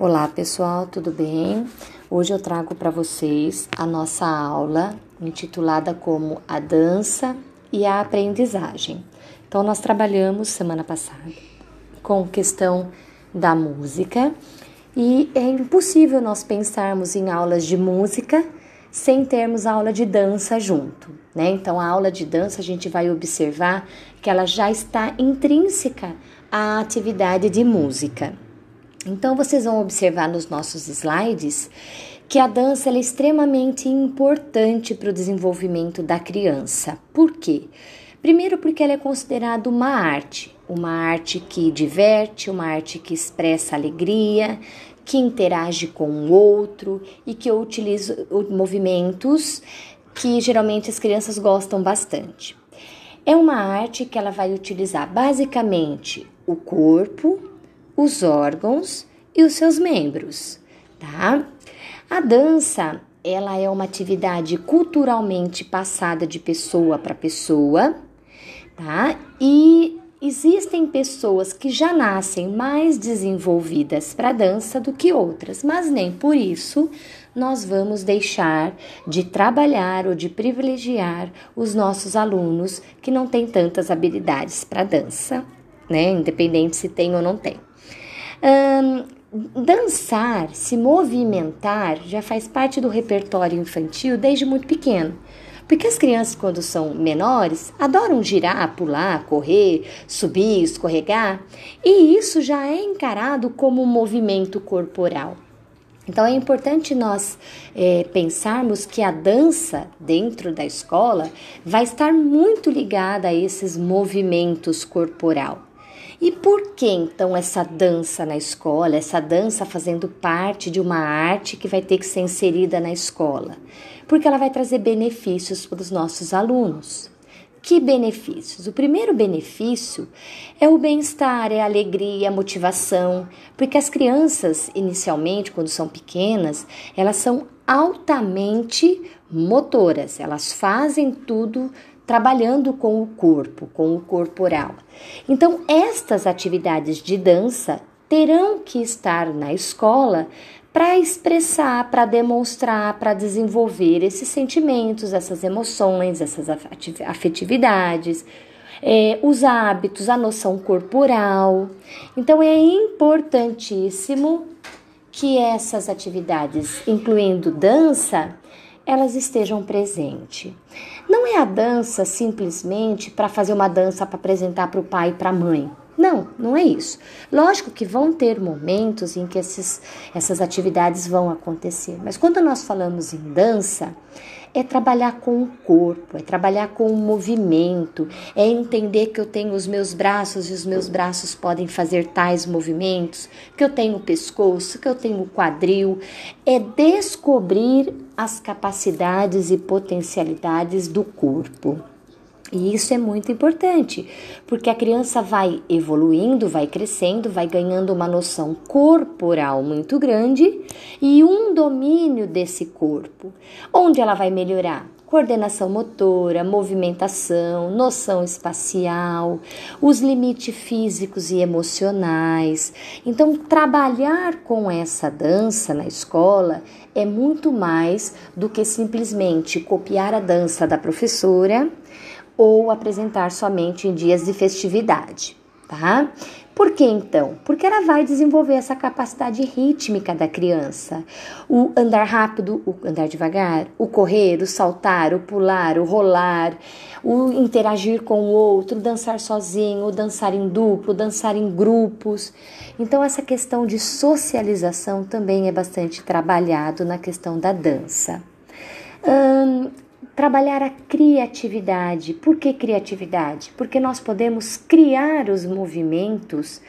Olá pessoal, tudo bem? Hoje eu trago para vocês a nossa aula intitulada como A Dança e a Aprendizagem. Então, nós trabalhamos semana passada com questão da música e é impossível nós pensarmos em aulas de música sem termos aula de dança junto, né? Então, a aula de dança a gente vai observar que ela já está intrínseca à atividade de música. Então, vocês vão observar nos nossos slides que a dança é extremamente importante para o desenvolvimento da criança. Por quê? Primeiro, porque ela é considerada uma arte, uma arte que diverte, uma arte que expressa alegria, que interage com o outro e que utiliza movimentos que geralmente as crianças gostam bastante. É uma arte que ela vai utilizar basicamente o corpo, os órgãos e os seus membros, tá? A dança, ela é uma atividade culturalmente passada de pessoa para pessoa, tá? E existem pessoas que já nascem mais desenvolvidas para dança do que outras, mas nem por isso nós vamos deixar de trabalhar ou de privilegiar os nossos alunos que não têm tantas habilidades para dança, né? Independente se tem ou não tem. Dançar, se movimentar, já faz parte do repertório infantil desde muito pequeno. Porque as crianças, quando são menores, adoram girar, pular, correr, subir, escorregar, e isso já é encarado como um movimento corporal. Então é importante nós é, pensarmos que a dança dentro da escola vai estar muito ligada a esses movimentos corporal. E por que então essa dança na escola, essa dança fazendo parte de uma arte que vai ter que ser inserida na escola? Porque ela vai trazer benefícios para os nossos alunos. Que benefícios? O primeiro benefício é o bem-estar, é a alegria, a motivação, porque as crianças, inicialmente, quando são pequenas, elas são altamente motoras, elas fazem tudo trabalhando com o corpo, com o corporal. Então, estas atividades de dança terão que estar na escola para expressar, para demonstrar, para desenvolver esses sentimentos, essas emoções, essas afetividades, é, os hábitos, a noção corporal. Então, é importantíssimo que essas atividades, incluindo dança, elas estejam presentes. Não é a dança simplesmente para fazer uma dança para apresentar para o pai e para a mãe. Não, não é isso. Lógico que vão ter momentos em que esses, essas atividades vão acontecer, mas quando nós falamos em dança, é trabalhar com o corpo, é trabalhar com o movimento, é entender que eu tenho os meus braços e os meus braços podem fazer tais movimentos, que eu tenho o pescoço, que eu tenho o quadril, é descobrir as capacidades e potencialidades do corpo. E isso é muito importante, porque a criança vai evoluindo, vai crescendo, vai ganhando uma noção corporal muito grande e um domínio desse corpo. Onde ela vai melhorar? Coordenação motora, movimentação, noção espacial, os limites físicos e emocionais. Então, trabalhar com essa dança na escola é muito mais do que simplesmente copiar a dança da professora ou apresentar somente em dias de festividade, tá? Por que então? Porque ela vai desenvolver essa capacidade rítmica da criança. O andar rápido, o andar devagar, o correr, o saltar, o pular, o rolar, o interagir com o outro, dançar sozinho, dançar em duplo, dançar em grupos. Então, essa questão de socialização também é bastante trabalhado na questão da dança. Hum, trabalhar a criatividade. Por que criatividade? Porque nós podemos criar os movimentos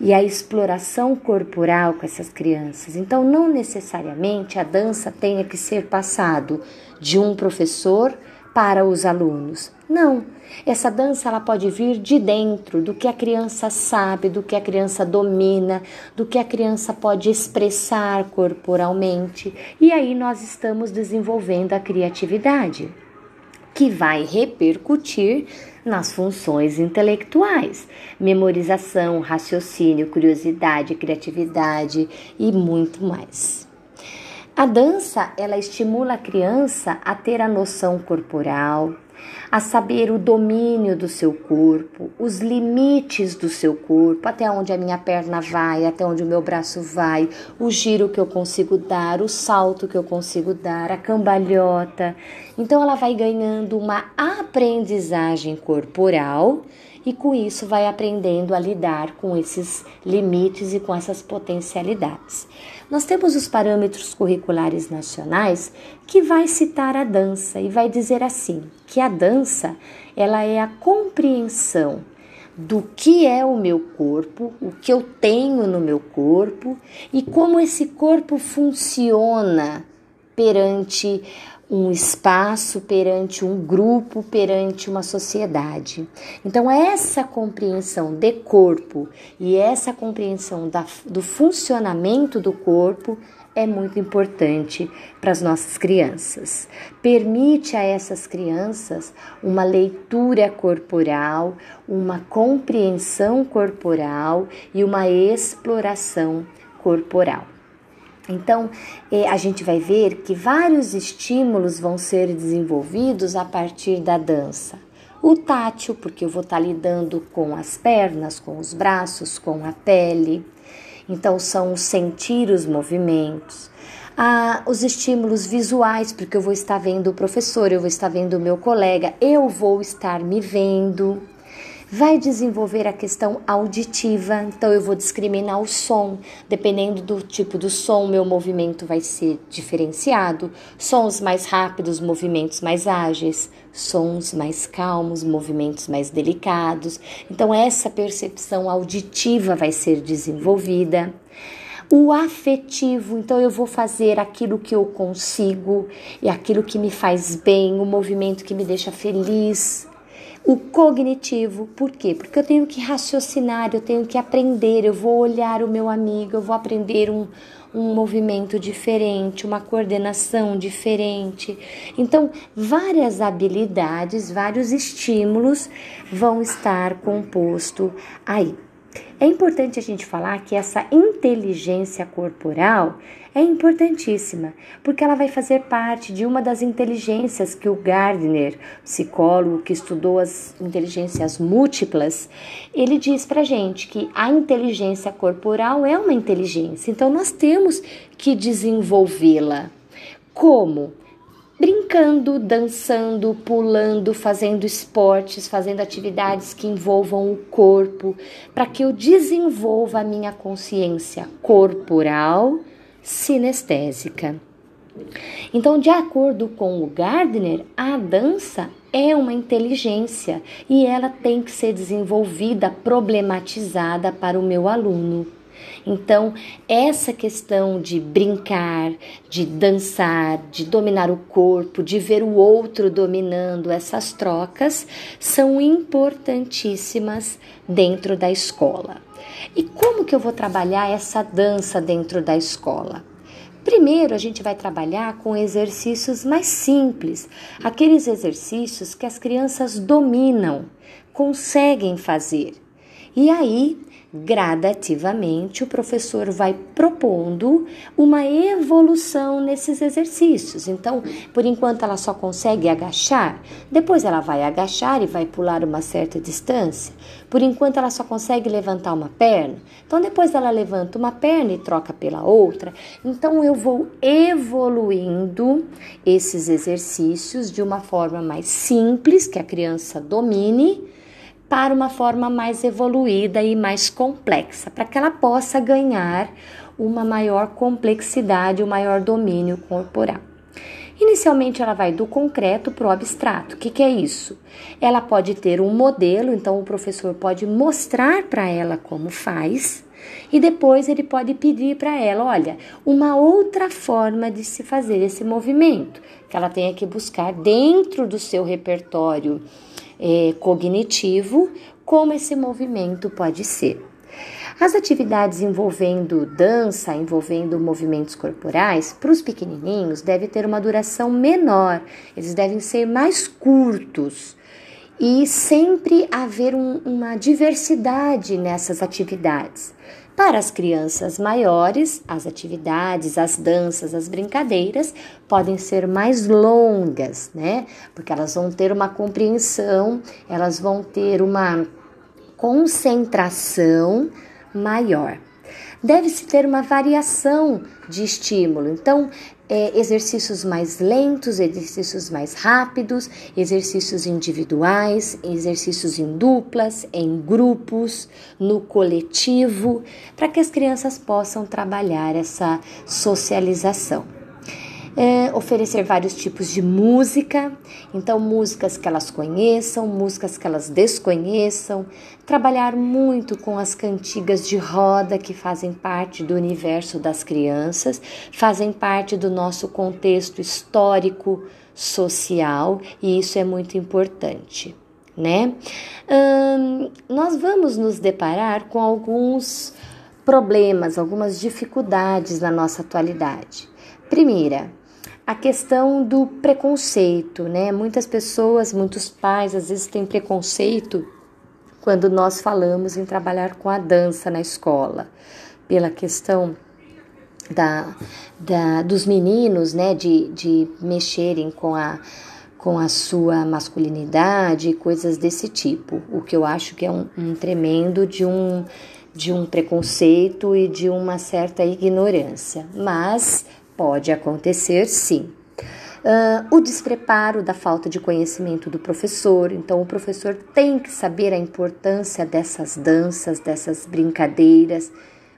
e a exploração corporal com essas crianças. Então, não necessariamente a dança tenha que ser passado de um professor para os alunos. Não, essa dança ela pode vir de dentro do que a criança sabe, do que a criança domina, do que a criança pode expressar corporalmente. E aí nós estamos desenvolvendo a criatividade, que vai repercutir nas funções intelectuais, memorização, raciocínio, curiosidade, criatividade e muito mais. A dança, ela estimula a criança a ter a noção corporal, a saber o domínio do seu corpo, os limites do seu corpo, até onde a minha perna vai, até onde o meu braço vai, o giro que eu consigo dar, o salto que eu consigo dar, a cambalhota. Então ela vai ganhando uma aprendizagem corporal e com isso vai aprendendo a lidar com esses limites e com essas potencialidades. Nós temos os parâmetros curriculares nacionais que vai citar a dança e vai dizer assim, que a dança, ela é a compreensão do que é o meu corpo, o que eu tenho no meu corpo e como esse corpo funciona perante um espaço, perante um grupo, perante uma sociedade. Então, essa compreensão de corpo e essa compreensão da, do funcionamento do corpo é muito importante para as nossas crianças. Permite a essas crianças uma leitura corporal, uma compreensão corporal e uma exploração corporal. Então, eh, a gente vai ver que vários estímulos vão ser desenvolvidos a partir da dança. O tátil, porque eu vou estar lidando com as pernas, com os braços, com a pele. Então, são sentir os movimentos. Ah, os estímulos visuais, porque eu vou estar vendo o professor, eu vou estar vendo o meu colega, eu vou estar me vendo vai desenvolver a questão auditiva. Então eu vou discriminar o som, dependendo do tipo do som, meu movimento vai ser diferenciado. Sons mais rápidos, movimentos mais ágeis, sons mais calmos, movimentos mais delicados. Então essa percepção auditiva vai ser desenvolvida. O afetivo, então eu vou fazer aquilo que eu consigo e aquilo que me faz bem, o movimento que me deixa feliz, o cognitivo, por quê? Porque eu tenho que raciocinar, eu tenho que aprender, eu vou olhar o meu amigo, eu vou aprender um, um movimento diferente, uma coordenação diferente. Então, várias habilidades, vários estímulos vão estar composto aí. É importante a gente falar que essa inteligência corporal é importantíssima, porque ela vai fazer parte de uma das inteligências que o Gardner, psicólogo que estudou as inteligências múltiplas, ele diz pra gente que a inteligência corporal é uma inteligência, então nós temos que desenvolvê-la. Como? Brincando, dançando, pulando, fazendo esportes, fazendo atividades que envolvam o corpo, para que eu desenvolva a minha consciência corporal sinestésica. Então, de acordo com o Gardner, a dança é uma inteligência e ela tem que ser desenvolvida, problematizada para o meu aluno. Então, essa questão de brincar, de dançar, de dominar o corpo, de ver o outro dominando essas trocas, são importantíssimas dentro da escola. E como que eu vou trabalhar essa dança dentro da escola? Primeiro, a gente vai trabalhar com exercícios mais simples, aqueles exercícios que as crianças dominam, conseguem fazer. E aí, gradativamente o professor vai propondo uma evolução nesses exercícios. Então, por enquanto ela só consegue agachar, depois ela vai agachar e vai pular uma certa distância. Por enquanto ela só consegue levantar uma perna, então depois ela levanta uma perna e troca pela outra. Então eu vou evoluindo esses exercícios de uma forma mais simples que a criança domine para uma forma mais evoluída e mais complexa, para que ela possa ganhar uma maior complexidade, um maior domínio corporal. Inicialmente, ela vai do concreto para o abstrato. O que, que é isso? Ela pode ter um modelo, então o professor pode mostrar para ela como faz, e depois ele pode pedir para ela, olha, uma outra forma de se fazer esse movimento, que ela tenha que buscar dentro do seu repertório é, cognitivo, como esse movimento pode ser. As atividades envolvendo dança, envolvendo movimentos corporais, para os pequenininhos deve ter uma duração menor, eles devem ser mais curtos e sempre haver um, uma diversidade nessas atividades. Para as crianças maiores, as atividades, as danças, as brincadeiras podem ser mais longas, né? Porque elas vão ter uma compreensão, elas vão ter uma concentração maior. Deve-se ter uma variação de estímulo. Então, é, exercícios mais lentos, exercícios mais rápidos, exercícios individuais, exercícios em duplas, em grupos, no coletivo, para que as crianças possam trabalhar essa socialização é, oferecer vários tipos de música, então músicas que elas conheçam, músicas que elas desconheçam, trabalhar muito com as cantigas de roda que fazem parte do universo das crianças, fazem parte do nosso contexto histórico, social, e isso é muito importante. Né? Hum, nós vamos nos deparar com alguns problemas, algumas dificuldades na nossa atualidade. Primeira, a questão do preconceito, né? Muitas pessoas, muitos pais às vezes têm preconceito quando nós falamos em trabalhar com a dança na escola, pela questão da, da dos meninos, né, de, de mexerem com a com a sua masculinidade e coisas desse tipo, o que eu acho que é um, um tremendo de um de um preconceito e de uma certa ignorância, mas Pode acontecer sim. Uh, o despreparo da falta de conhecimento do professor, então o professor tem que saber a importância dessas danças, dessas brincadeiras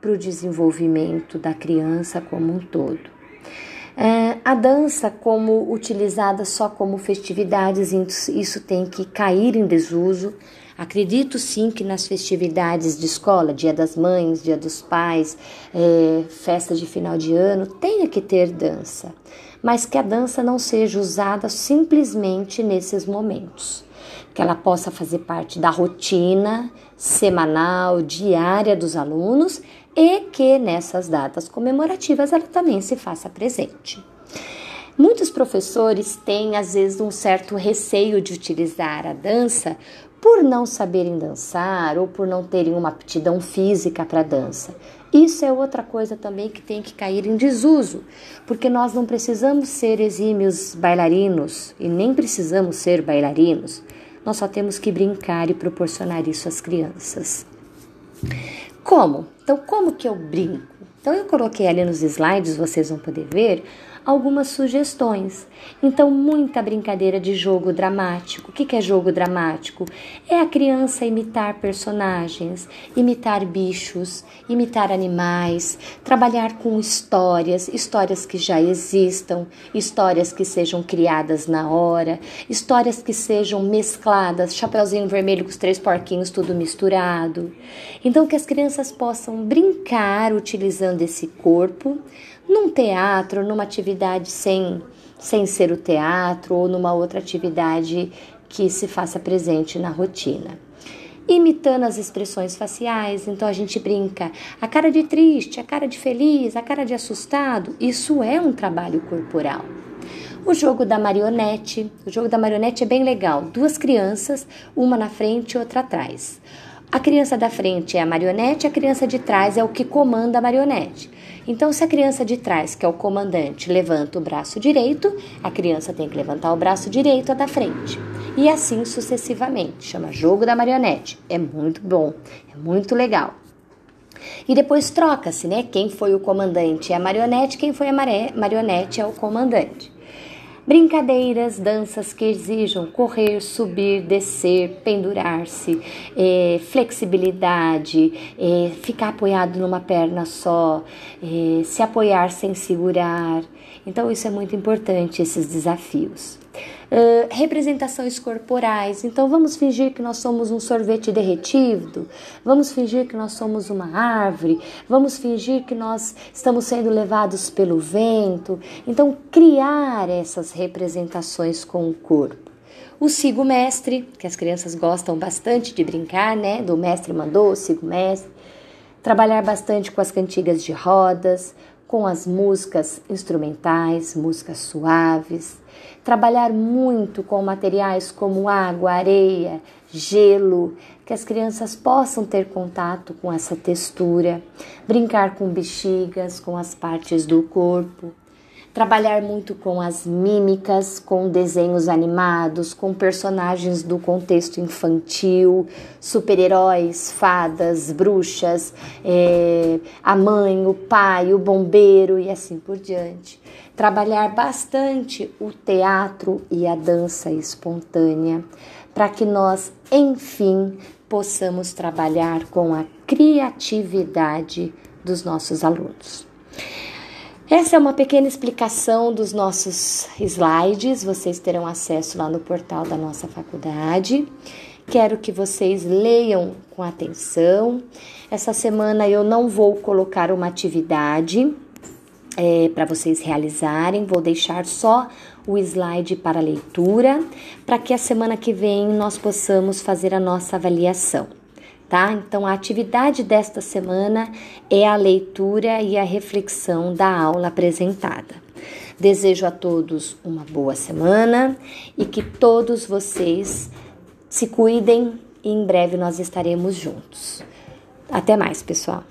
para o desenvolvimento da criança como um todo. Uh, a dança, como utilizada só como festividades, isso tem que cair em desuso. Acredito sim que nas festividades de escola, Dia das Mães, Dia dos Pais, é, festa de final de ano, tenha que ter dança, mas que a dança não seja usada simplesmente nesses momentos. Que ela possa fazer parte da rotina semanal, diária dos alunos e que nessas datas comemorativas ela também se faça presente. Muitos professores têm, às vezes, um certo receio de utilizar a dança por não saberem dançar ou por não terem uma aptidão física para dança. Isso é outra coisa também que tem que cair em desuso, porque nós não precisamos ser exímios bailarinos e nem precisamos ser bailarinos. Nós só temos que brincar e proporcionar isso às crianças. Como? Então, como que eu brinco? Então, eu coloquei ali nos slides, vocês vão poder ver, algumas sugestões. Então, muita brincadeira de jogo dramático. O que é jogo dramático? É a criança imitar personagens, imitar bichos, imitar animais, trabalhar com histórias, histórias que já existam, histórias que sejam criadas na hora, histórias que sejam mescladas, Chapeuzinho Vermelho com os três porquinhos, tudo misturado. Então, que as crianças possam brincar utilizando esse corpo num teatro, numa atividade sem, sem ser o teatro ou numa outra atividade que se faça presente na rotina. Imitando as expressões faciais, então a gente brinca, a cara de triste, a cara de feliz, a cara de assustado, isso é um trabalho corporal. O jogo da marionete, o jogo da marionete é bem legal, duas crianças, uma na frente e outra atrás. A criança da frente é a marionete, a criança de trás é o que comanda a marionete. Então, se a criança de trás, que é o comandante, levanta o braço direito, a criança tem que levantar o braço direito a da frente. E assim sucessivamente. Chama jogo da marionete. É muito bom, é muito legal. E depois troca-se, né? Quem foi o comandante é a marionete, quem foi a marionete é o comandante. Brincadeiras, danças que exijam correr, subir, descer, pendurar-se, é, flexibilidade, é, ficar apoiado numa perna só, é, se apoiar sem segurar. Então, isso é muito importante, esses desafios. Uh, representações corporais. Então, vamos fingir que nós somos um sorvete derretido, vamos fingir que nós somos uma árvore, vamos fingir que nós estamos sendo levados pelo vento. Então, criar essas representações com o corpo. O sigo mestre, que as crianças gostam bastante de brincar, né? Do mestre mandou, sigo mestre. Trabalhar bastante com as cantigas de rodas, com as músicas instrumentais, músicas suaves, trabalhar muito com materiais como água, areia, gelo, que as crianças possam ter contato com essa textura, brincar com bexigas, com as partes do corpo, trabalhar muito com as mímicas, com desenhos animados, com personagens do contexto infantil, super-heróis, fadas, bruxas, é, a mãe, o pai, o bombeiro e assim por diante. Trabalhar bastante o teatro e a dança espontânea, para que nós, enfim, possamos trabalhar com a criatividade dos nossos alunos. Essa é uma pequena explicação dos nossos slides, vocês terão acesso lá no portal da nossa faculdade. Quero que vocês leiam com atenção. Essa semana eu não vou colocar uma atividade é, para vocês realizarem, vou deixar só o slide para leitura, para que a semana que vem nós possamos fazer a nossa avaliação tá? Então a atividade desta semana é a leitura e a reflexão da aula apresentada. Desejo a todos uma boa semana e que todos vocês se cuidem e em breve nós estaremos juntos. Até mais, pessoal.